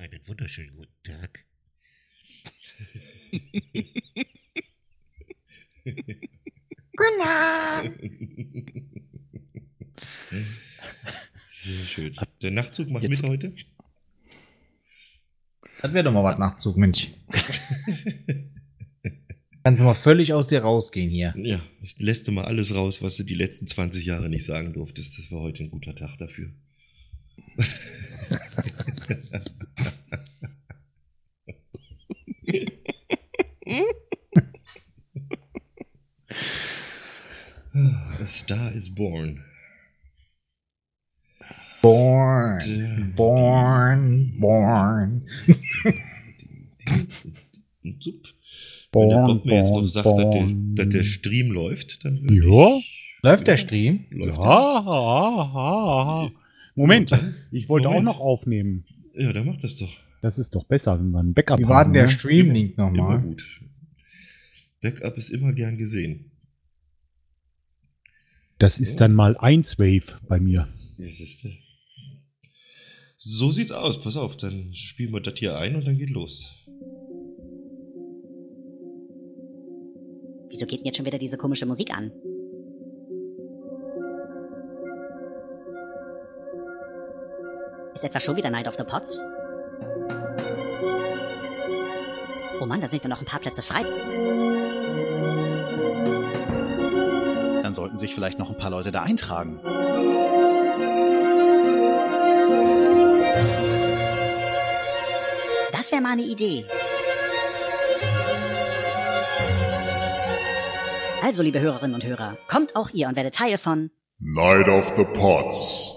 Einen wunderschönen guten Tag. Guten Abend. Sehr schön. Der Nachtzug macht Jetzt. mit heute? Das wäre doch mal was Nachtzug, Mensch. Kannst du mal völlig aus dir rausgehen hier. Ja, lässt du mal alles raus, was du die letzten 20 Jahre nicht sagen durftest. Das war heute ein guter Tag dafür. Star is Born. Born, born, born. Wenn der Bob mir jetzt noch sagt, dass der, dass der, Stream läuft, dann Ja. Ich, läuft der Stream? Läuft ja. Der? Moment, ich wollte Moment. auch noch aufnehmen. Ja, dann macht das doch. Das ist doch besser, wenn man ein Backup Wie war denn der ne? Stream-Link nochmal? Immer gut. Backup ist immer gern gesehen. Das ist dann mal 1 Wave bei mir. Ja, so sieht's aus. Pass auf, dann spielen wir das hier ein und dann geht los. Wieso geht denn jetzt schon wieder diese komische Musik an? Ist etwa schon wieder Night of the Pots? Oh Mann, da sind ja noch ein paar Plätze frei. Dann sollten sich vielleicht noch ein paar Leute da eintragen. Das wäre mal eine Idee. Also, liebe Hörerinnen und Hörer, kommt auch ihr und werdet Teil von Night of the Pots.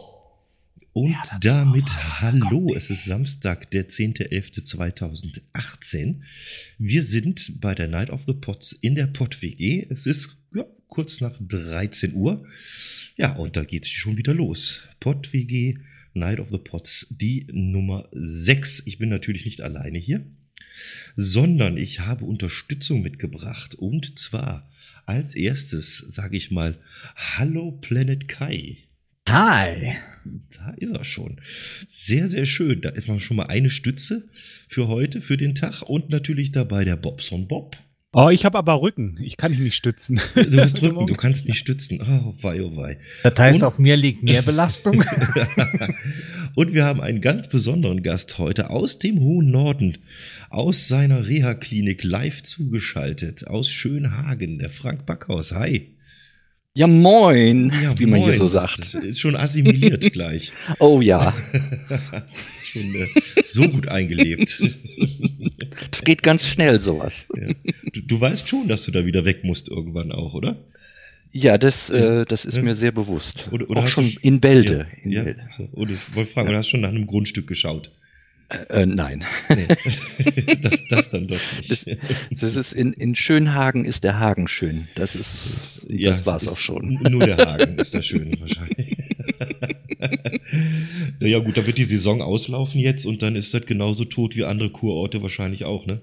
Und ja, damit hallo, es ist Samstag, der 10.11.2018. Wir sind bei der Night of the Pots in der Pot WG. Es ist ja, kurz nach 13 Uhr. Ja, und da geht es schon wieder los. Pot WG, Night of the Pots, die Nummer 6. Ich bin natürlich nicht alleine hier, sondern ich habe Unterstützung mitgebracht. Und zwar als erstes sage ich mal Hallo Planet Kai. Hi. Da ist er schon. Sehr, sehr schön. Da ist man schon mal eine Stütze für heute, für den Tag und natürlich dabei der Bobson Bob. Oh, ich habe aber Rücken. Ich kann mich nicht stützen. Du hast Rücken, du kannst nicht stützen. Oh, wei, oh, wei. Das heißt, und, auf mir liegt mehr Belastung. und wir haben einen ganz besonderen Gast heute aus dem hohen Norden, aus seiner Reha-Klinik live zugeschaltet, aus Schönhagen, der Frank Backhaus. Hi. Ja, moin, ja, wie man moin. hier so sagt. Ist schon assimiliert gleich. Oh ja. schon äh, so gut eingelebt. Das geht ganz schnell, sowas. Ja. Du, du, weißt schon, dass du da wieder weg musst irgendwann auch, oder? Ja, das, äh, das ist ja. mir sehr bewusst. Oder, oder auch schon in Bälde. Ja, in. Bälde. So. Oder ich wollte fragen, du hast schon nach einem Grundstück geschaut? Äh, nein. Nee. das, das dann doch nicht. Das, das, ist in, in Schönhagen ist der Hagen schön. Das ist, ja, das war's auch schon. Nur der Hagen ist da schön wahrscheinlich. naja, gut, da wird die Saison auslaufen jetzt und dann ist das genauso tot wie andere Kurorte wahrscheinlich auch, ne?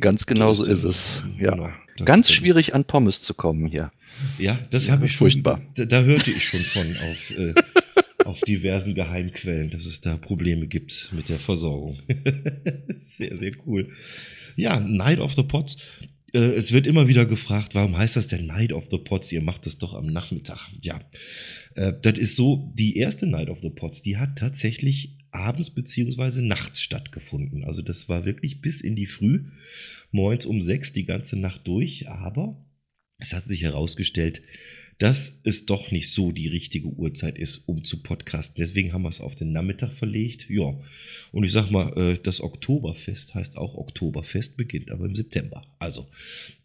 Ganz genau so ist es. Ja. Genau, Ganz schwierig an Pommes zu kommen hier. Ja, das ja, habe ich schon. Furchtbar. Da, da, hörte ich schon von auf äh, auf diversen Geheimquellen, dass es da Probleme gibt mit der Versorgung. sehr, sehr cool. Ja, Night of the Pots. Äh, es wird immer wieder gefragt, warum heißt das denn Night of the Pots? Ihr macht das doch am Nachmittag. Ja, äh, das ist so, die erste Night of the Pots, die hat tatsächlich abends beziehungsweise nachts stattgefunden. Also das war wirklich bis in die Früh, morgens um sechs die ganze Nacht durch. Aber es hat sich herausgestellt, dass es doch nicht so die richtige Uhrzeit ist, um zu podcasten. Deswegen haben wir es auf den Nachmittag verlegt. Ja, und ich sag mal, äh, das Oktoberfest heißt auch Oktoberfest, beginnt aber im September. Also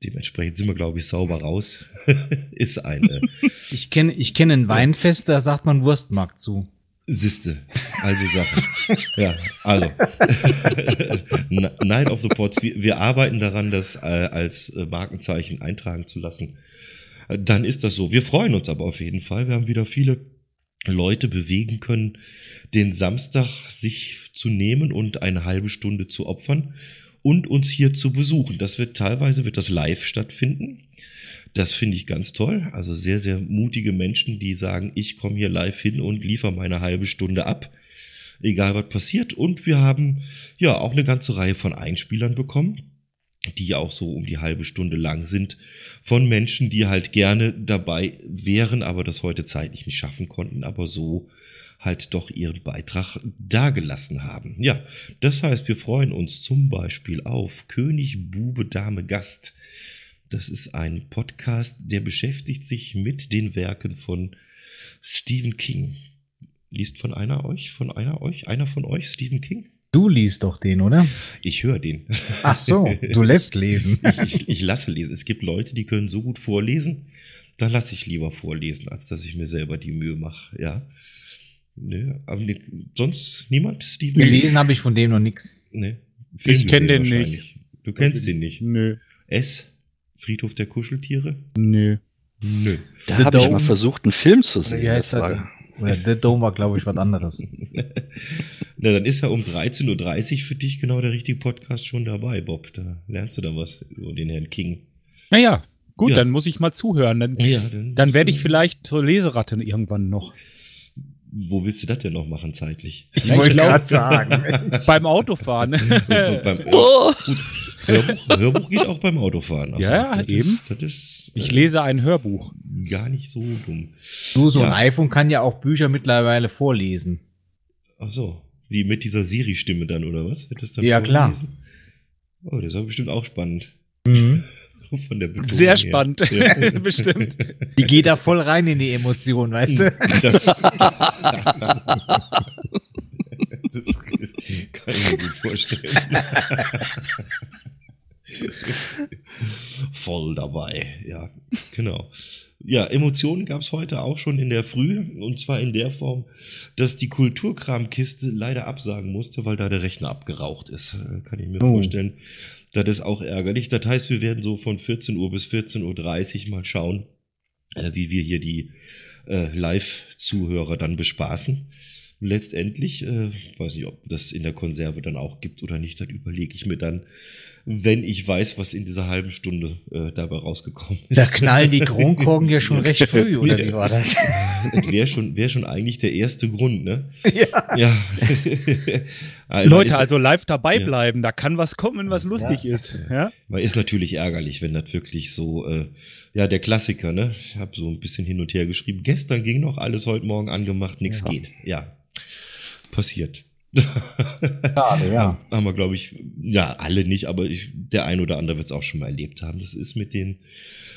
dementsprechend sind wir, glaube ich, sauber raus. ist eine. ich kenne ich kenn ein Weinfest, da sagt man Wurstmarkt zu. Siste, also Sachen. ja, also. Night of the Pots. Wir, wir arbeiten daran, das äh, als äh, Markenzeichen eintragen zu lassen dann ist das so. Wir freuen uns aber auf jeden Fall. Wir haben wieder viele Leute bewegen können, den Samstag sich zu nehmen und eine halbe Stunde zu opfern und uns hier zu besuchen. Das wird teilweise wird das live stattfinden. Das finde ich ganz toll. Also sehr, sehr mutige Menschen, die sagen, ich komme hier live hin und liefere meine halbe Stunde ab. egal was passiert. Und wir haben ja auch eine ganze Reihe von Einspielern bekommen, die auch so um die halbe Stunde lang sind, von Menschen, die halt gerne dabei wären, aber das heute zeitlich nicht schaffen konnten, aber so halt doch ihren Beitrag dagelassen haben. Ja, das heißt, wir freuen uns zum Beispiel auf König, Bube, Dame, Gast. Das ist ein Podcast, der beschäftigt sich mit den Werken von Stephen King. Liest von einer euch, von einer euch, einer von euch Stephen King? Du liest doch den, oder? Ich höre den. Ach so, du lässt lesen. ich, ich, ich lasse lesen. Es gibt Leute, die können so gut vorlesen, da lasse ich lieber vorlesen, als dass ich mir selber die Mühe mache, ja. Nö, aber ne, sonst niemand, Steven? Gelesen habe ich von dem noch nichts. Nee. Ich kenn den nicht. Du kennst den nicht. Nö. S? Friedhof der Kuscheltiere? Nö. Nö. Da habe ich mal versucht, einen Film zu sehen. Ja, das ist war, oder The Dome war, glaube ich, was anderes. Na, dann ist ja um 13.30 Uhr für dich genau der richtige Podcast schon dabei, Bob. Da lernst du dann was über den Herrn King. Naja, gut, Ja. dann muss ich mal zuhören. Dann, Ja, dann, dann werde ich vielleicht zur Leseratte irgendwann noch. Wo willst du das denn noch machen zeitlich? Ich wollte gerade sagen. Beim Autofahren. beim, Oh, gut, Hörbuch, Hörbuch geht auch beim Autofahren. Also, Ja, das eben. Ist, das ist Ich äh, lese ein Hörbuch. gar nicht so dumm. Du, so ein Ja. iPhone kann ja auch Bücher mittlerweile vorlesen. Ach so, wie mit dieser Siri-Stimme dann, oder was? Wird das dann Ja, klar. vorgelesen? Oh, das ist aber bestimmt auch spannend. Von der Betonung Sehr her. spannend. Ja. Bestimmt. Die geht da voll rein in die Emotion, weißt du? Das, das kann ich mir gut vorstellen. Voll dabei, ja, genau. Ja, Emotionen gab es heute auch schon in der Früh und zwar in der Form, dass die Kulturkramkiste leider absagen musste, weil da der Rechner abgeraucht ist. Äh, Kann ich mir Oh. vorstellen. Das ist auch ärgerlich. Das heißt, wir werden so von 14 Uhr bis 14.30 Uhr mal schauen, äh, wie wir hier die äh, Live-Zuhörer dann bespaßen. Letztendlich, äh, weiß nicht, ob das in der Konserve dann auch gibt oder nicht, das überlege ich mir dann, wenn ich weiß, was in dieser halben Stunde äh, dabei rausgekommen ist. Da knallen die Kronkorken ja schon recht früh, oder wie war das? das wäre schon, wär schon eigentlich der erste Grund, ne? Ja. Ja. Also Leute, also live dabei Ja. bleiben. Da kann was kommen, was lustig ist. Ja? Man ist natürlich ärgerlich, wenn das wirklich so, äh, ja, der Klassiker, ne? Ich habe so ein bisschen hin und her geschrieben. Gestern ging noch alles, heute Morgen angemacht, nichts Ja. geht. Ja, passiert. Schade, ja. Haben wir, glaube ich, ja, alle nicht, aber ich, der ein oder andere wird es auch schon mal erlebt haben. Das ist mit den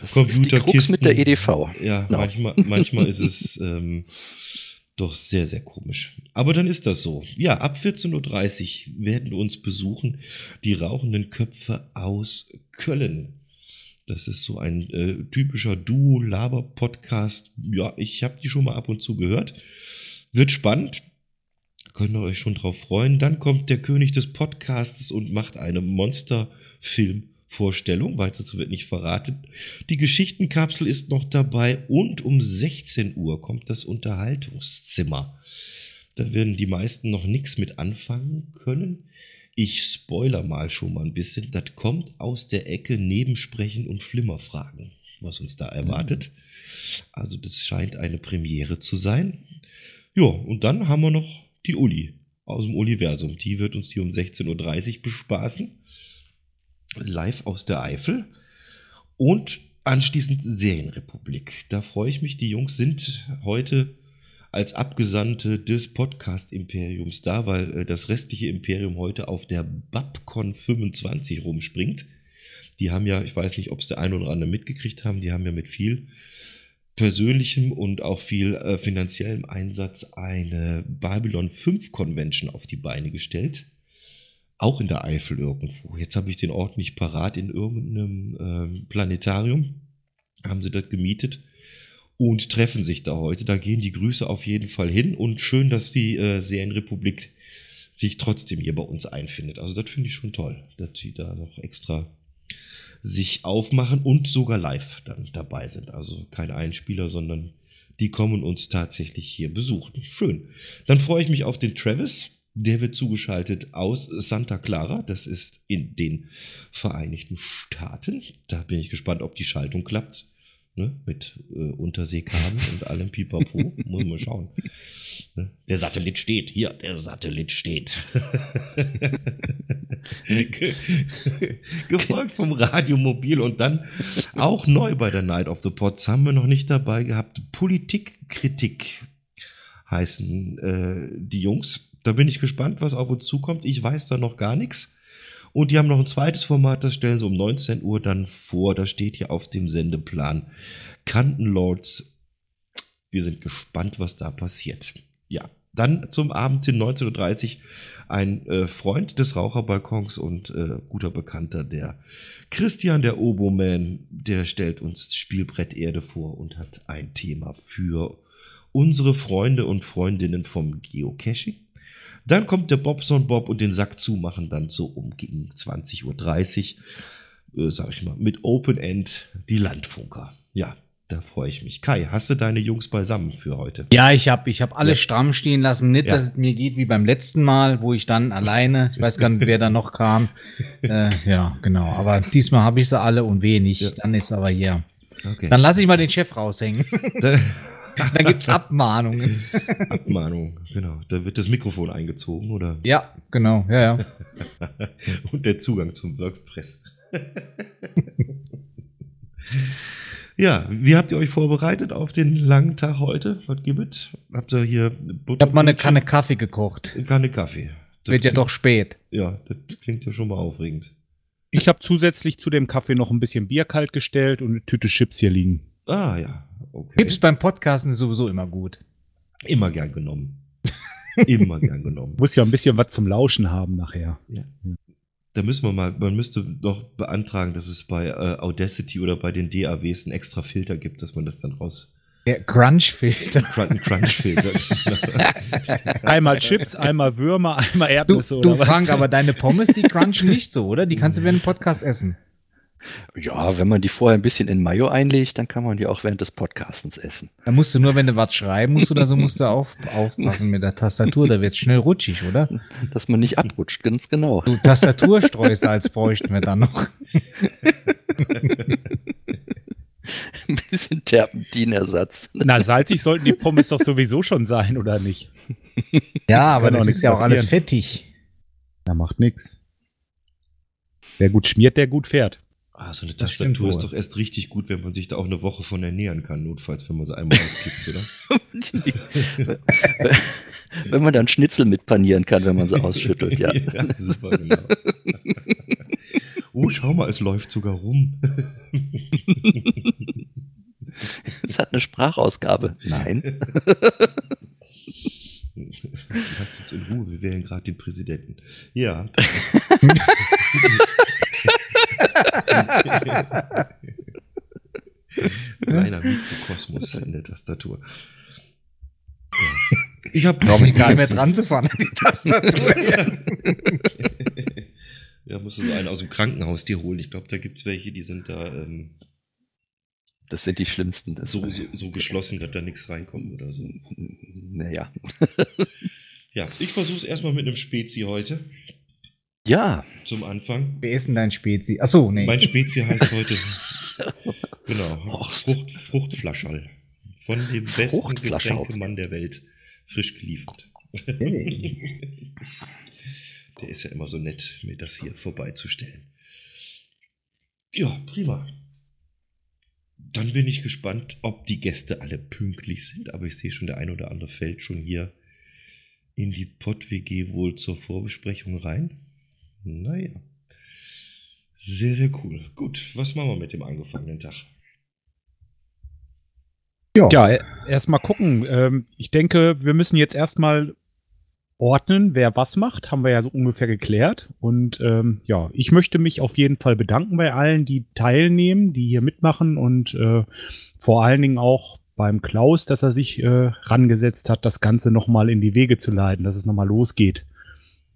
das Computerkisten. mit der EDV. Ja, Genau. manchmal, manchmal ist es ähm, doch sehr, sehr komisch. Aber dann ist das so. Ja, ab 14.30 Uhr werden uns besuchen die rauchenden Köpfe aus Köln. Das ist so ein äh, typischer Duo-Laber-Podcast. Ja, ich habe die schon mal ab und zu gehört. Wird spannend. Könnt ihr euch schon drauf freuen. Dann kommt der König des Podcasts und macht eine Monsterfilm-Vorstellung. Weiter wird nicht verraten. Die Geschichtenkapsel ist noch dabei und um 16 Uhr kommt das Unterhaltungszimmer. Da werden die meisten noch nichts mit anfangen können. Ich spoiler mal schon mal ein bisschen. Das kommt aus der Ecke Nebensprechen und Flimmerfragen, was uns da erwartet. Also das scheint eine Premiere zu sein. Ja, und dann haben wir noch die Uli aus dem Universum. Die wird uns hier um 16.30 Uhr bespaßen. Live aus der Eifel. Und anschließend Serienrepublik. Da freue ich mich. Die Jungs sind heute als Abgesandte des Podcast-Imperiums da, weil äh, das restliche Imperium heute auf der Babcon 25 rumspringt. Die haben ja, ich weiß nicht, ob es der eine oder andere mitgekriegt haben, die haben ja mit viel persönlichem und auch viel äh, finanziellem Einsatz eine Babylon 5 Convention auf die Beine gestellt. Auch in der Eifel irgendwo. Jetzt habe ich den Ort nicht parat in irgendeinem ähm, Planetarium. Haben sie das gemietet und treffen sich da heute. Da gehen die Grüße auf jeden Fall hin und schön, dass die äh, Serienrepublik sich trotzdem hier bei uns einfindet. Also das finde ich schon toll, dass sie da noch extra sich aufmachen und sogar live dann dabei sind. Also kein Einspieler, sondern die kommen uns tatsächlich hier besuchen. Schön. Dann freue ich mich auf den Travis. Der wird zugeschaltet aus Santa Clara. Das ist in den Vereinigten Staaten. Da bin ich gespannt, ob die Schaltung klappt. Ne? mit äh, Unterseekabel und allem Pipapo. Muss man schauen. Ne? Der Satellit steht. Hier, der Satellit steht. Ge gefolgt vom Radiomobil und dann auch neu bei der Night of the Pots haben wir noch nicht dabei gehabt. Politikkritik heißen äh, die Jungs. Da bin ich gespannt, was auf uns zukommt. Ich weiß da noch gar nichts. Und die haben noch ein zweites Format, das stellen sie um 19 Uhr dann vor. Da steht hier auf dem Sendeplan Kantenlords. Wir sind gespannt, was da passiert. Ja, dann zum Abend hin 19.30 Uhr ein äh, Freund des Raucherbalkons und äh, guter Bekannter, der Christian, der Oboman, der stellt uns Spielbrett Erde vor und hat ein Thema für unsere Freunde und Freundinnen vom Geocaching. Dann kommt der Bobson Bob und den Sack zu machen dann so um gegen 20.30 Uhr, äh, sag ich mal, mit Open End die Landfunker. Ja, da freue ich mich. Kai, hast du deine Jungs beisammen für heute? Ja, ich habe ich hab alles Ja. stramm stehen lassen. Nicht, Ja. dass es mir geht wie beim letzten Mal, wo ich dann alleine, ich weiß gar nicht, wer da noch kam. Äh, ja, genau. Aber diesmal habe ich sie alle und wenig. Ja. Dann ist aber hier. Okay. Dann lasse ich mal den Chef raushängen. Dann, Dann gibt's Abmahnungen. Abmahnung, genau. Da wird das Mikrofon eingezogen, oder? Ja, genau. Ja, ja. und der Zugang zum WordPress. ja, wie habt ihr euch vorbereitet auf den langen Tag heute? Was gibt es? Habt ihr hier Ich habe mal eine Kanne Kaffee gekocht. Eine Kanne Kaffee. Das Wird ja doch spät. Ja, das klingt ja schon mal aufregend. Ich habe zusätzlich zu dem Kaffee noch ein bisschen Bier kalt gestellt und eine Tüte Chips hier liegen. Ah, ja, okay. Tipps beim Podcasten ist sowieso immer gut. Immer gern genommen. Immer gern genommen. Muss ja ein bisschen was zum Lauschen haben nachher. Da müssen wir mal, man müsste doch beantragen, dass es bei äh, Audacity oder bei den DAWs einen extra Filter gibt, dass man das dann raus. Der Crunch-Filter. Crunch-Filter. Einmal Chips, einmal Würmer, einmal Du, Erdnüsse du oder was? Frank, aber deine Pommes, die crunchen nicht so, oder? Die kannst du während dem Podcast essen. Ja, wenn man die vorher ein bisschen in Mayo einlegt, dann kann man die auch während des Podcastens essen. Da musst du nur, wenn du was schreiben musst oder so, musst du auf, aufpassen mit der Tastatur. Da wird's schnell rutschig, oder? Dass man nicht abrutscht, ganz genau. Du Tastaturstreusalz bräuchten wir dann noch. Ein bisschen Terpentinersatz. Na, salzig sollten die Pommes doch sowieso schon sein, oder nicht? Ja, aber das ist nichts ja auch alles fettig. Na, macht nix. Wer gut schmiert, der gut fährt. Ah, so eine Das stimmt Tastatur ist doch erst richtig gut, wenn man sich da auch eine Woche von ernähren kann, notfalls, wenn man sie einmal auskippt, oder? wenn man dann Schnitzel mit panieren kann, wenn man sie ausschüttelt, ja. ja super, genau. oh, schau mal, es läuft sogar rum. Es hat eine Sprachausgabe. Nein. Lass uns in Ruhe, wir wählen gerade den Präsidenten. Ja. Reiner Mikrokosmos in der Tastatur. Ja. Ich habe gar nicht mehr dran zu fahren an die Tastatur. Ja, musst du so einen aus dem Krankenhaus dir holen. Ich glaube, da gibt's welche, die sind da ähm, Das sind die schlimmsten. Das so, so, so geschlossen, dass da nichts reinkommt oder so. Naja. Ja, ich versuche es erstmal mit einem Spezi heute Ja, zum Anfang. Wer ist denn dein Spezi? Achso, nee. Mein Spezi heißt heute genau. Frucht, Fruchtflascherl. Von dem besten. Getränkemann der Welt. Frisch geliefert. Hey. Der ist ja immer so nett, mir das hier vorbeizustellen. Ja, prima. Dann bin ich gespannt, ob die Gäste alle pünktlich sind. Aber ich sehe schon, der ein oder andere fällt schon hier in die Pott-WG wohl zur Vorbesprechung rein. Naja. Sehr, sehr cool. Gut, was machen wir mit dem angefangenen Tag? Ja, erstmal gucken. Ähm, ich denke, wir müssen jetzt erstmal ordnen, wer was macht. Haben wir ja so ungefähr geklärt. Und ähm, ja, ich möchte mich auf jeden Fall bedanken bei allen, die teilnehmen, die hier mitmachen und äh, vor allen Dingen auch beim Klaus, dass er sich äh, rangesetzt hat, das Ganze nochmal in die Wege zu leiten, dass es nochmal losgeht.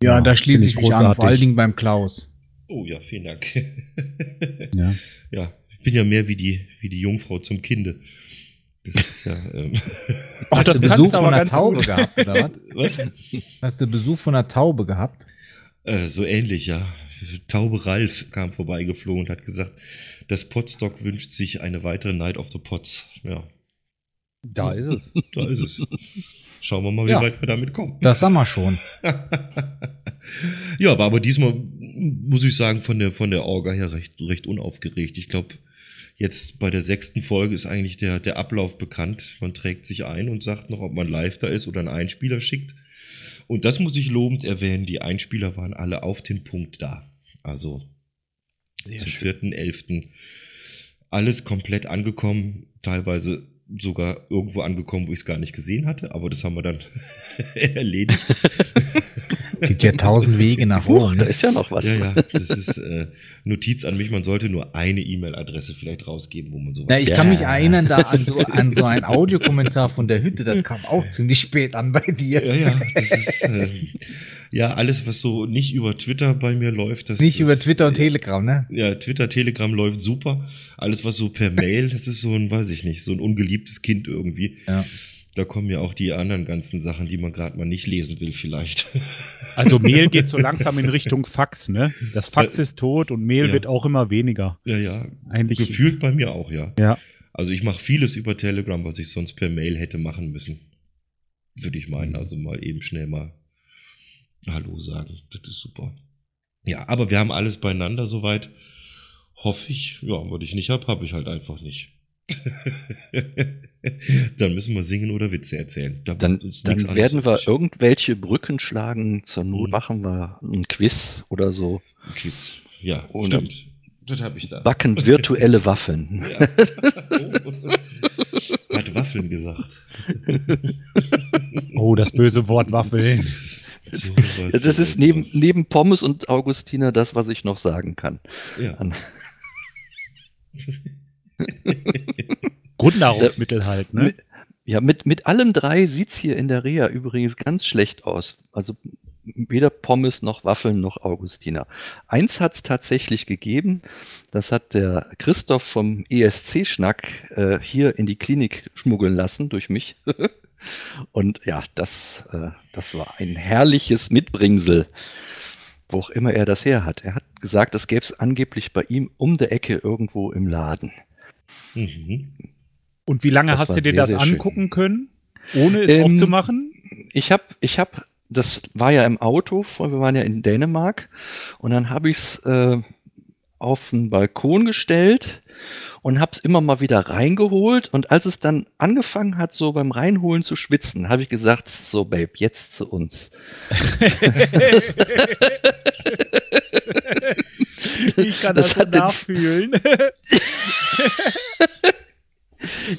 Ja, da schließe finde ich mich an, vor allen Dingen beim Klaus. Oh ja, vielen Dank. Ja. ja, ich bin ja mehr wie die, wie die Jungfrau zum Kinde. Das ist ja. Ähm, Ach, Hast das du Besuch von einer Taube gut. gehabt, oder was? was? Hast du Besuch von einer Taube gehabt? Äh, so ähnlich, ja. Taube Ralf kam vorbeigeflogen und hat gesagt, das Potstock wünscht sich eine weitere Night of the Pots. Ja. Da ist es. Da ist es. Schauen wir mal, wie Ja. weit wir damit kommen. Das haben wir schon. ja, war aber diesmal, muss ich sagen, von der, von der Orga her recht, recht unaufgeregt. Ich glaube, jetzt bei der sechsten Folge ist eigentlich der, der Ablauf bekannt. Man trägt sich ein und sagt noch, ob man live da ist oder einen Einspieler schickt. Und das muss ich lobend erwähnen. Die Einspieler waren alle auf den Punkt da. Also zum vierten, elften alles komplett angekommen, teilweise sogar irgendwo angekommen, wo ich es gar nicht gesehen hatte, aber das haben wir dann erledigt. Gibt ja tausend Wege nach Rom. da Ne? ist ja noch was. Ja, ja, das ist äh, Notiz an mich. Man sollte nur eine E-Mail-Adresse vielleicht rausgeben, wo man sowas. Na, ich Ja. kann mich erinnern da an so, an so ein Audiokommentar von der Hütte, das kam auch ziemlich spät an bei dir. ja, ja, das ist äh, ja alles, was so nicht über Twitter bei mir läuft. Das Nicht über ist, Twitter und Telegram, ne? Ja, Twitter, Telegram läuft super. Alles, was so per Mail, das ist so ein, weiß ich nicht, so ein ungeliebtes Kind irgendwie. Ja. Da kommen ja auch die anderen ganzen Sachen, die man gerade mal nicht lesen will, vielleicht. Also Mail geht so langsam in Richtung Fax, ne? Das Fax ist tot und Mail Ja. wird auch immer weniger. ja, ja. Eigentlich. Gefühlt bei mir auch, ja. Ja. Also ich mache vieles über Telegram, was ich sonst per Mail hätte machen müssen. Würde ich meinen. Also mal eben schnell mal Hallo sagen. Das ist super. Ja, aber wir haben alles beieinander soweit. Hoffe ich. Ja, was ich nicht habe, habe ich halt einfach nicht. dann müssen wir singen oder Witze erzählen. Da Dann, dann werden wir irgendwelche Brücken schlagen. Zur Not Mhm. machen wir ein Quiz oder so. Ein Quiz. Ja, Und- stimmt. Das habe ich da. Backen virtuelle Waffeln. Ja. Hat Waffeln gesagt. Oh, das böse Wort Waffel. Ja, das ist neben, neben Pommes und Augustiner das, was ich noch sagen kann. Ja. Grundnahrungsmittel halt, ne? Mit, ja, mit, mit allem drei sieht's hier in der Reha übrigens ganz schlecht aus. Also weder Pommes noch Waffeln noch Augustiner. Eins hat's tatsächlich gegeben. Das hat der Christoph vom ESC-Schnack äh, hier in die Klinik schmuggeln lassen durch mich. Und ja, das, äh, das war ein herrliches Mitbringsel, wo auch immer er das her hat. Er hat gesagt, das gäbe es angeblich bei ihm um der Ecke irgendwo im Laden. Mhm. Und wie lange Das hast du dir sehr, das sehr schön. angucken können, ohne es Ähm, aufzumachen? Ich habe, ich habe, das war ja im Auto, wir waren ja in Dänemark und dann habe ich es äh, auf den Balkon gestellt und habe es immer mal wieder reingeholt und als es dann angefangen hat, so beim Reinholen zu schwitzen, habe ich gesagt, so Babe, jetzt zu uns. ich kann das das, so nachfühlen.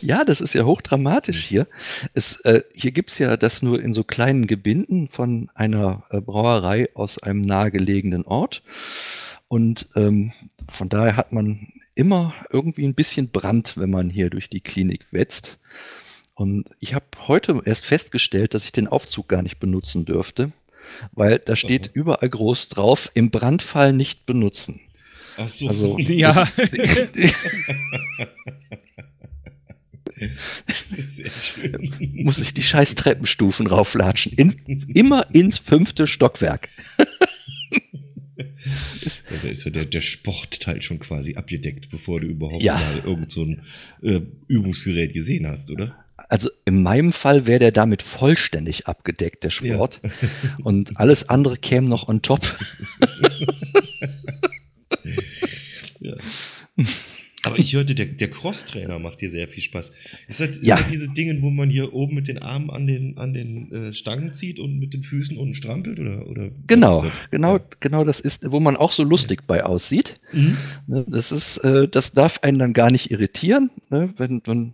Ja, das ist ja hochdramatisch hier. Es, äh, hier gibt's ja das nur in so kleinen Gebinden von einer äh, Brauerei aus einem nahegelegenen Ort. Und ähm, von daher hat man immer irgendwie ein bisschen Brand, wenn man hier durch die Klinik wetzt. Und ich habe heute erst festgestellt, dass ich den Aufzug gar nicht benutzen dürfte, weil da steht Aha. überall groß drauf, im Brandfall nicht benutzen. Ach so. Also, Ja. Sehr schön. muss ich die scheiß Treppenstufen rauflatschen. In, immer ins fünfte Stockwerk. Ja, da ist ja der, der Sportteil schon quasi abgedeckt, bevor du überhaupt Ja. mal irgend so ein äh, Übungsgerät gesehen hast, oder? Also in meinem Fall wäre der damit vollständig abgedeckt, der Sport. Und alles andere käme noch on top. Ja. Aber ich hörte, der, der Cross-Trainer macht dir sehr viel Spaß. Ist das, Ja. ist das diese Dinge, wo man hier oben mit den Armen an den, an den äh, Stangen zieht und mit den Füßen unten strampelt? Oder, oder Genau, genau, Ja. genau das ist, wo man auch so lustig bei aussieht. Mhm. Ne, Das ist, äh, das darf einen dann gar nicht irritieren. Ne? Wenn, wenn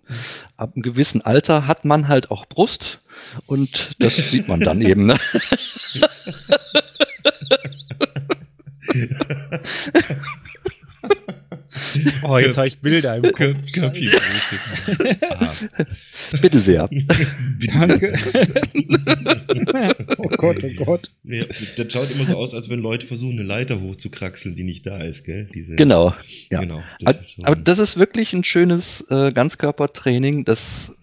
ab einem gewissen Alter hat man halt auch Brust und das sieht man dann eben. Ne? Oh, jetzt habe ich Bilder im Kopf. Bitte sehr. Danke. oh Gott, oh Gott. Ja, das schaut immer so aus, als wenn Leute versuchen, eine Leiter hochzukraxeln, die nicht da ist, gell? Diese, Genau. Ja. Genau. Aber, ist so aber das ist wirklich ein schönes äh, Ganzkörpertraining. Das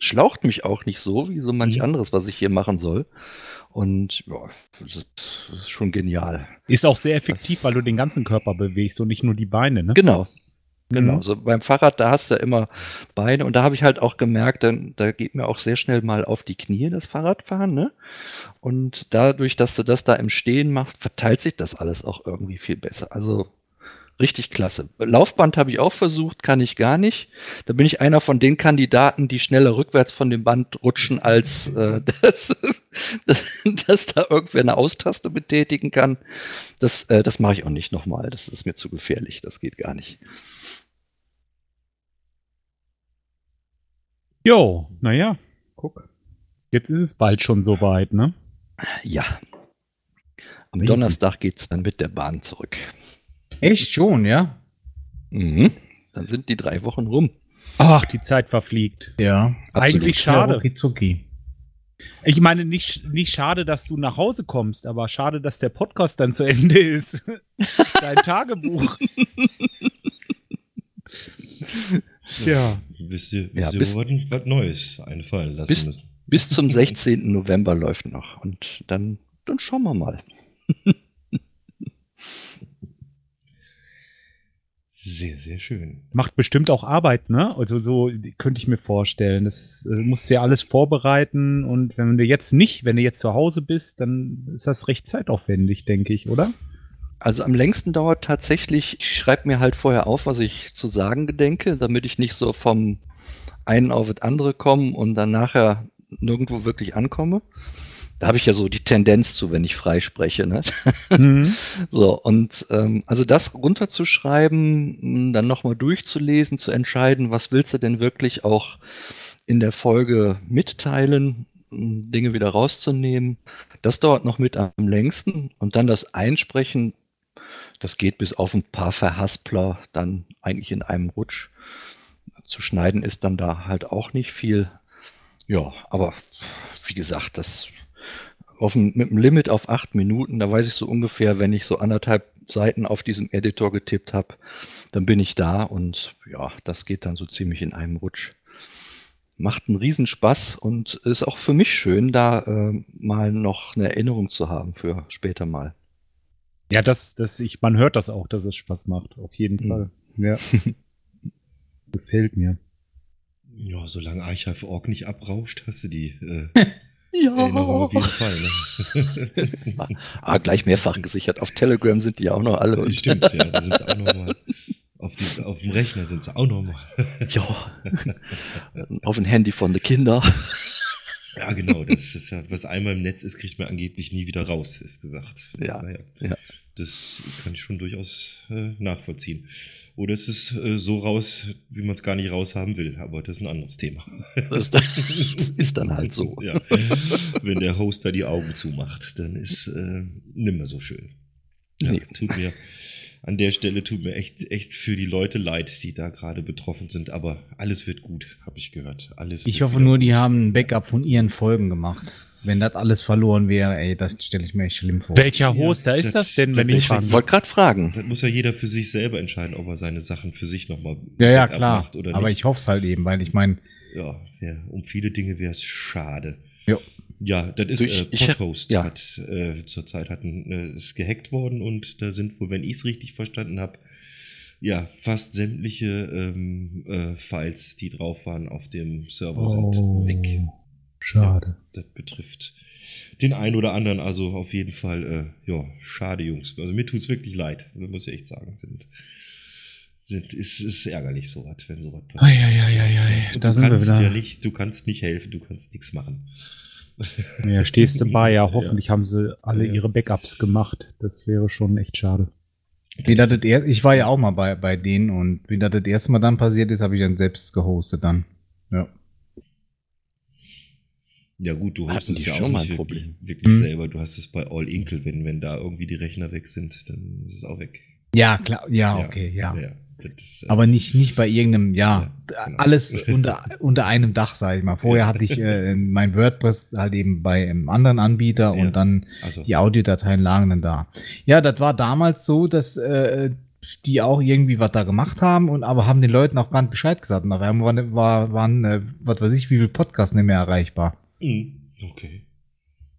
schlaucht mich auch nicht so, wie so manch Mhm. anderes, was ich hier machen soll. Und ja, das ist, das schon genial. Ist auch sehr effektiv, weil du den ganzen Körper bewegst und nicht nur die Beine, ne? Genau. Genau, Mhm. so beim Fahrrad, da hast du immer Beine und da habe ich halt auch gemerkt, dann, da geht mir auch sehr schnell mal auf die Knie das Fahrradfahren, ne? Und dadurch, dass du das da im Stehen machst, verteilt sich das alles auch irgendwie viel besser. Also richtig klasse. Laufband habe ich auch versucht, kann ich gar nicht. Da bin ich einer von den Kandidaten, die schneller rückwärts von dem Band rutschen, als äh, dass, dass, dass da irgendwer eine Austaste betätigen kann. Das, äh, das mache ich auch nicht nochmal. Das ist mir zu gefährlich. Das geht gar nicht. Jo, naja, guck. Jetzt ist es bald schon soweit, ne? Ja. Am Crazy. Donnerstag geht's dann mit der Bahn zurück. Echt schon, ja? Mhm. Dann sind die drei Wochen rum. Ach, die Zeit verfliegt. Ja. Eigentlich Ja, schade. rucki-zucki. Ich meine, nicht, nicht schade, dass du nach Hause kommst, aber schade, dass der Podcast dann zu Ende ist. Dein Tagebuch. ja. Bis Ja, bis dir bis- was, was Neues einfallen lassen bis- müssen. Bis zum 16. November läuft noch. Und dann, dann schauen wir mal. Sehr, sehr schön. Macht bestimmt auch Arbeit, ne? Also so könnte ich mir vorstellen. Das äh, musst du ja alles vorbereiten und wenn du jetzt nicht, wenn du jetzt zu Hause bist, dann ist das recht zeitaufwendig, denke ich, oder? Also am längsten dauert tatsächlich, ich schreibe mir halt vorher auf, was ich zu sagen gedenke, damit ich nicht so vom einen auf das andere komme und dann nachher nirgendwo wirklich ankomme. Da habe ich ja so die Tendenz zu, wenn ich frei spreche. Ne? Mhm. So, und ähm, also das runterzuschreiben, m, dann nochmal durchzulesen, zu entscheiden, was willst du denn wirklich auch in der Folge mitteilen, m, Dinge wieder rauszunehmen, das dauert noch mit am längsten. Und dann das Einsprechen, das geht bis auf ein paar Verhaspler dann eigentlich in einem Rutsch. Zu schneiden ist dann da halt auch nicht viel. Ja, aber wie gesagt, das auf ein, mit einem Limit auf acht Minuten, da weiß ich so ungefähr, wenn ich so anderthalb Seiten auf diesem Editor getippt habe, dann bin ich da und ja, das geht dann so ziemlich in einem Rutsch. Macht einen Riesenspaß und ist auch für mich schön, da äh, mal noch eine Erinnerung zu haben für später mal. Ja, das, das, ich, man hört das auch, dass es Spaß macht, auf jeden Mhm. Fall. Ja. Gefällt mir. Ja, solange Archive.org nicht abrauscht, hast du die äh, Erinnerung auf jeden Fall. Ne? Ah, gleich mehrfach gesichert. Auf Telegram sind die ja auch noch alle. Stimmt, ja, da sind sie auch nochmal. Auf, die, auf dem Rechner sind sie auch nochmal. Ja. Auf ein Handy von den Kindern. Ja, genau. Das ist ja, was einmal im Netz ist, kriegt man angeblich nie wieder raus, ist gesagt. Ja, Naja, ja. Das kann ich schon durchaus äh, nachvollziehen. Oder es ist äh, so raus, wie man es gar nicht raushaben will, aber das ist ein anderes Thema. Das, das ist dann halt so. Ja. Wenn der Hoster die Augen zumacht, dann ist äh, nimmer so schön. Ja, Nee. Tut mir an der Stelle tut mir echt echt für die Leute leid, die da gerade betroffen sind, aber alles wird gut, habe ich gehört. Alles Ich hoffe nur, die gut. haben ein Backup von ihren Folgen gemacht. Wenn das alles verloren wäre, ey, das stelle ich mir echt schlimm vor. Welcher Ja, Hoster ist das- das denn, wenn das- ich ich wollte gerade fragen. Das muss ja jeder für sich selber entscheiden, ob er seine Sachen für sich nochmal Ja, ja, klar. oder Aber nicht. ich hoffe es halt eben, weil ich meine, ja, wär, um viele Dinge wäre es schade. Jo. Ja, das ist ich- äh, ich Podhost ja. hat äh, zurzeit hat ein, äh, ist gehackt worden und da sind wohl, wenn ich es richtig verstanden habe, ja fast sämtliche ähm, äh, Files, die drauf waren auf dem Server, sind Oh. weg. Schade. Das betrifft den einen oder anderen, also auf jeden Fall, äh, ja, schade, Jungs. Also mir tut's wirklich leid, muss ich echt sagen. Sind, sind, ist, ist ärgerlich sowas, wenn sowas passiert. Eieieiei, Und da du sind wir kannst wieder. ja nicht, du kannst nicht helfen, du kannst nichts machen. Ja, stehst du bei, ja, hoffentlich haben sie alle Ja. ihre Backups gemacht. Das wäre schon echt schade. wie das, das er, ich war ja auch mal bei, bei denen und wie das das erste Mal dann passiert ist, habe ich dann selbst gehostet dann. Ja. Ja gut, du hast es ja schon auch mal nicht ein wirklich, Problem. wirklich Hm. selber. Du hast es bei All Inkle, wenn, wenn da irgendwie die Rechner weg sind, dann ist es auch weg. Ja, klar, ja, okay, ja. das ist, äh, Aber nicht, nicht bei irgendeinem, ja, Ja, genau. alles unter, unter einem Dach, sag ich mal. Vorher hatte ich äh, mein WordPress halt eben bei einem anderen Anbieter Ja. und dann also, die Audiodateien lagen dann da. Ja, das war damals so, dass äh, die auch irgendwie was da gemacht haben und aber haben den Leuten auch gar nicht Bescheid gesagt. Nachher waren, war, waren äh, was weiß ich, wie viel Podcasts nicht mehr erreichbar. Hm, okay.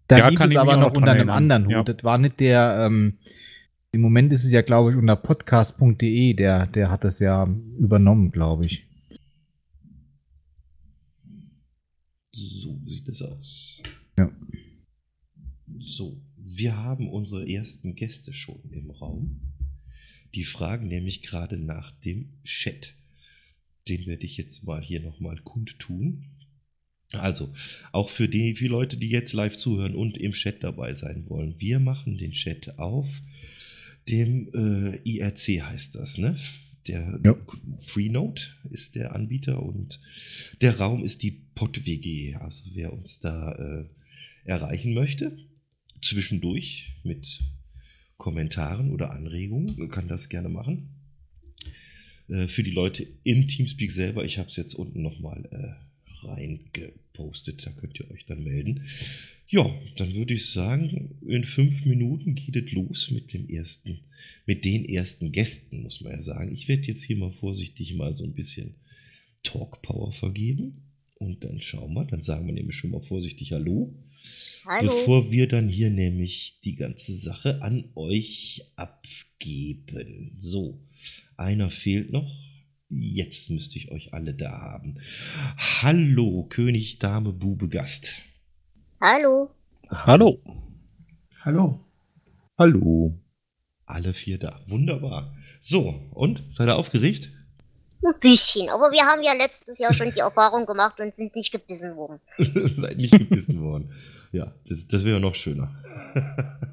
Da Ja, lief kann es aber noch noch unter einem erinnern. anderen Hut. Ja. Das war nicht der, ähm, im Moment ist es ja, glaube ich, unter podcast.de, der, der hat das ja übernommen, glaube ich. So sieht es aus. Ja. So, wir haben unsere ersten Gäste schon im Raum. Die fragen nämlich gerade nach dem Chat. Den werde ich jetzt mal hier nochmal kundtun. Also, auch für die für Leute, die jetzt live zuhören und im Chat dabei sein wollen. Wir machen den Chat auf dem äh, IRC heißt das, ne? Der Ja. Freenode ist der Anbieter und der Raum ist die PodWG. Also wer uns da äh, erreichen möchte, zwischendurch mit Kommentaren oder Anregungen, kann das gerne machen. Äh, für die Leute im Teamspeak selber, ich habe es jetzt unten nochmal äh, reingepostet, da könnt ihr euch dann melden. Ja, dann würde ich sagen, in fünf Minuten geht es los mit dem ersten, mit den ersten Gästen, muss man ja sagen. Ich werde jetzt hier mal vorsichtig mal so ein bisschen Talk Power vergeben. Und dann schauen wir, dann sagen wir nämlich schon mal vorsichtig Hallo. Hallo. Bevor wir dann hier nämlich die ganze Sache an euch abgeben. So, einer fehlt noch. Jetzt müsste ich euch alle da haben. Hallo, König, Dame, Bube, Gast. Hallo. Hallo. Hallo. Hallo. Alle vier da. Wunderbar. So, und? Seid ihr aufgeregt? Ein bisschen, aber wir haben ja letztes Jahr schon die Erfahrung gemacht und sind nicht gebissen worden. Seid nicht gebissen worden. Ja, das, das wäre noch schöner.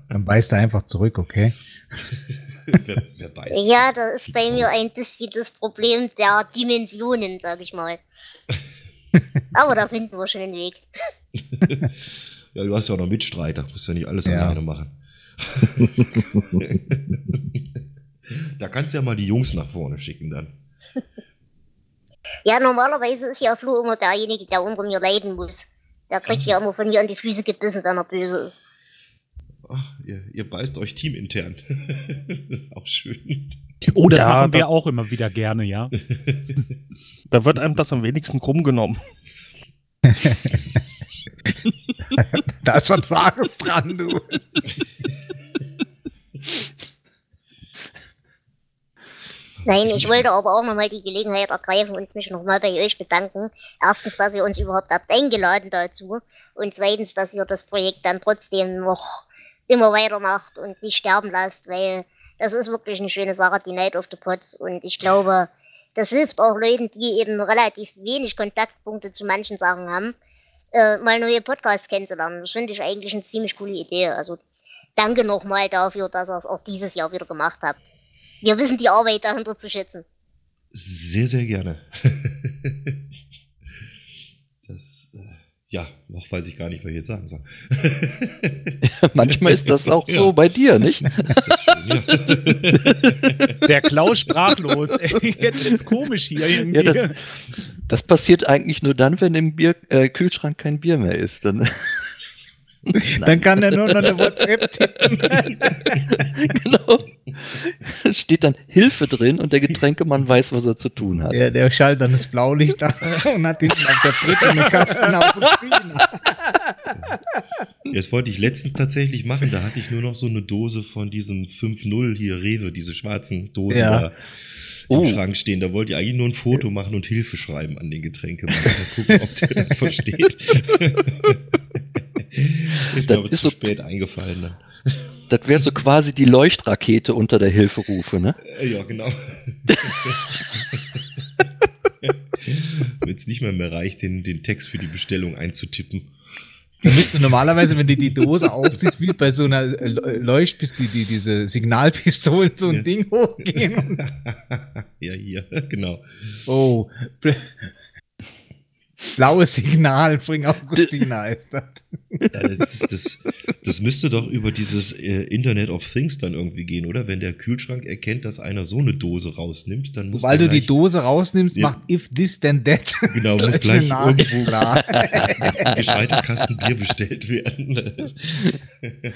Dann beißt er einfach zurück, okay? wer, wer beißt? Ja, das ist bei mir ein bisschen das Problem der Dimensionen, sag ich mal. Aber da finden wir schon einen Weg. Ja, du hast ja auch noch Mitstreiter, musst ja nicht alles Ja. alleine machen. da kannst du ja mal die Jungs nach vorne schicken dann. Ja, normalerweise ist ja Flo immer derjenige, der unter mir leiden muss. Der kriegt ja immer von mir an die Füße gebissen, wenn er böse ist. Ach, ihr, ihr beißt euch teamintern. das ist auch schön. Oh, das Ja, machen wir da- auch immer wieder gerne, ja. Da wird einem das am wenigsten krumm genommen. Da ist was Wahres dran, du. Nein, ich wollte aber auch nochmal die Gelegenheit ergreifen und mich nochmal bei euch bedanken. Erstens, dass ihr uns überhaupt habt eingeladen dazu. Und zweitens, dass ihr das Projekt dann trotzdem noch immer weitermacht und nicht sterben lasst, weil das ist wirklich eine schöne Sache, die Night of the Pots. Und ich glaube, das hilft auch Leuten, die eben relativ wenig Kontaktpunkte zu manchen Sachen haben, äh, mal neue Podcasts kennenzulernen. Das finde ich eigentlich eine ziemlich coole Idee. Also danke nochmal dafür, dass ihr es auch dieses Jahr wieder gemacht habt. Wir wissen die Arbeit dahinter zu schätzen. Sehr, sehr gerne. das, äh, ja, noch weiß ich gar nicht, was ich jetzt sagen soll. Manchmal ist das auch Ja. so bei dir, nicht? Das ist schön, ja. Der Klaus sprachlos. Ey, Jetzt wird's komisch hier irgendwie. Ja, das, das passiert eigentlich nur dann, wenn im Bier, äh, Kühlschrank kein Bier mehr ist. Dann, Dann kann er nur noch eine WhatsApp tippen. genau. Steht dann Hilfe drin und der Getränkemann weiß, was er zu tun hat. Der, der schaltet dann das Blaulicht an und hat hinten auf der Brücke eine Kasten. Das wollte ich letztens tatsächlich machen. Da hatte ich nur noch so eine Dose von diesem 5-0 hier, Rewe, diese schwarzen Dosen Ja. da im Oh. Schrank stehen. Da wollte ich eigentlich nur ein Foto machen und Hilfe schreiben an den Getränkemann. Mal gucken, ob der das versteht. Ist Das mir aber ist zu so- spät eingefallen. Dann. Das wäre so quasi die Leuchtrakete unter der Hilferufe, ne? Äh, Ja, genau. Wenn es nicht mehr mehr reicht, den, den Text für die Bestellung einzutippen. Da müsste normalerweise, wenn du die Dose aufziehst, wie bei so einer äh, Leuchtpistole, die, diese Signalpistolen, so ein Ja. Ding hochgehen. Ja, hier, genau. oh, blaues Signal, bring Augustina ist das. Ja, das, ist, das, das müsste doch über dieses äh, Internet of Things dann irgendwie gehen, oder? Wenn der Kühlschrank erkennt, dass einer so eine Dose rausnimmt, dann muss Weil du die Dose rausnimmst, Ja. macht if this then that. Genau, muss gleich irgendwo ein gescheiter Kasten Bier bestellt werden.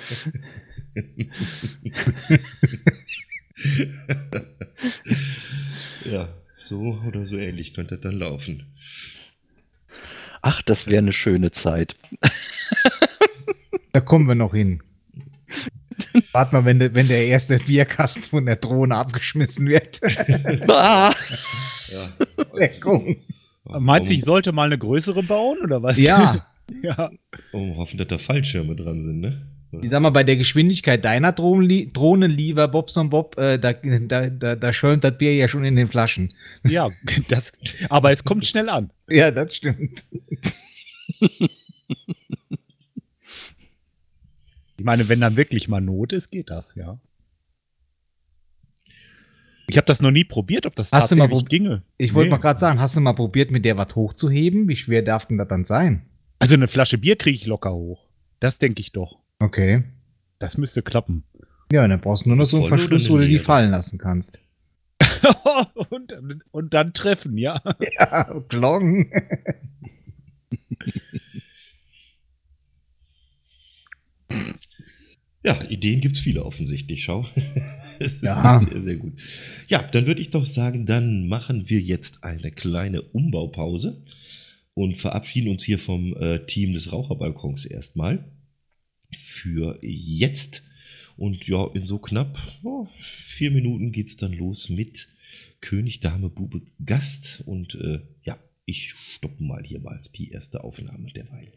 Ja, so oder so ähnlich könnte das dann laufen. Ach, das wäre eine schöne Zeit. Da kommen wir noch hin. Warte mal, wenn, de, wenn der erste Bierkasten von der Drohne abgeschmissen wird. Ah, Ja. Leckung. Meinst du, ich sollte mal eine größere bauen oder was? Ja, ja. Oh, hoffen, dass da Fallschirme dran sind, ne? Ich sag mal, bei der Geschwindigkeit deiner Drohnen, Drohnen lieber Bobson Bob, äh, da, da, da, da schäumt das Bier ja schon in den Flaschen. Ja, das, aber es kommt schnell an. Ja, das stimmt. Ich meine, wenn dann wirklich mal Not ist, geht das, ja. Ich habe das noch nie probiert, ob das Hast du mal tatsächlich ginge. Ich wollte Nee. mal gerade sagen, hast du mal probiert, mit der was hochzuheben? Wie schwer darf denn das dann sein? Also eine Flasche Bier kriege ich locker hoch. Das denke ich doch. Okay. Das müsste klappen. Ja, dann brauchst du nur noch so einen Verschluss, wo du die fallen lassen kannst. und, und dann treffen, ja. Ja, Glong. Ja, Ideen gibt's viele offensichtlich, schau. Das ist Ja. sehr, sehr gut. Ja, dann würde ich doch sagen, dann machen wir jetzt eine kleine Umbaupause und verabschieden uns hier vom äh, Team des Raucherbalkons erstmal für jetzt. Und ja, in so knapp oh, vier Minuten geht's dann los mit König, Dame, Bube, Gast. Und äh, ja, ich stoppe mal hier mal die erste Aufnahme derweil.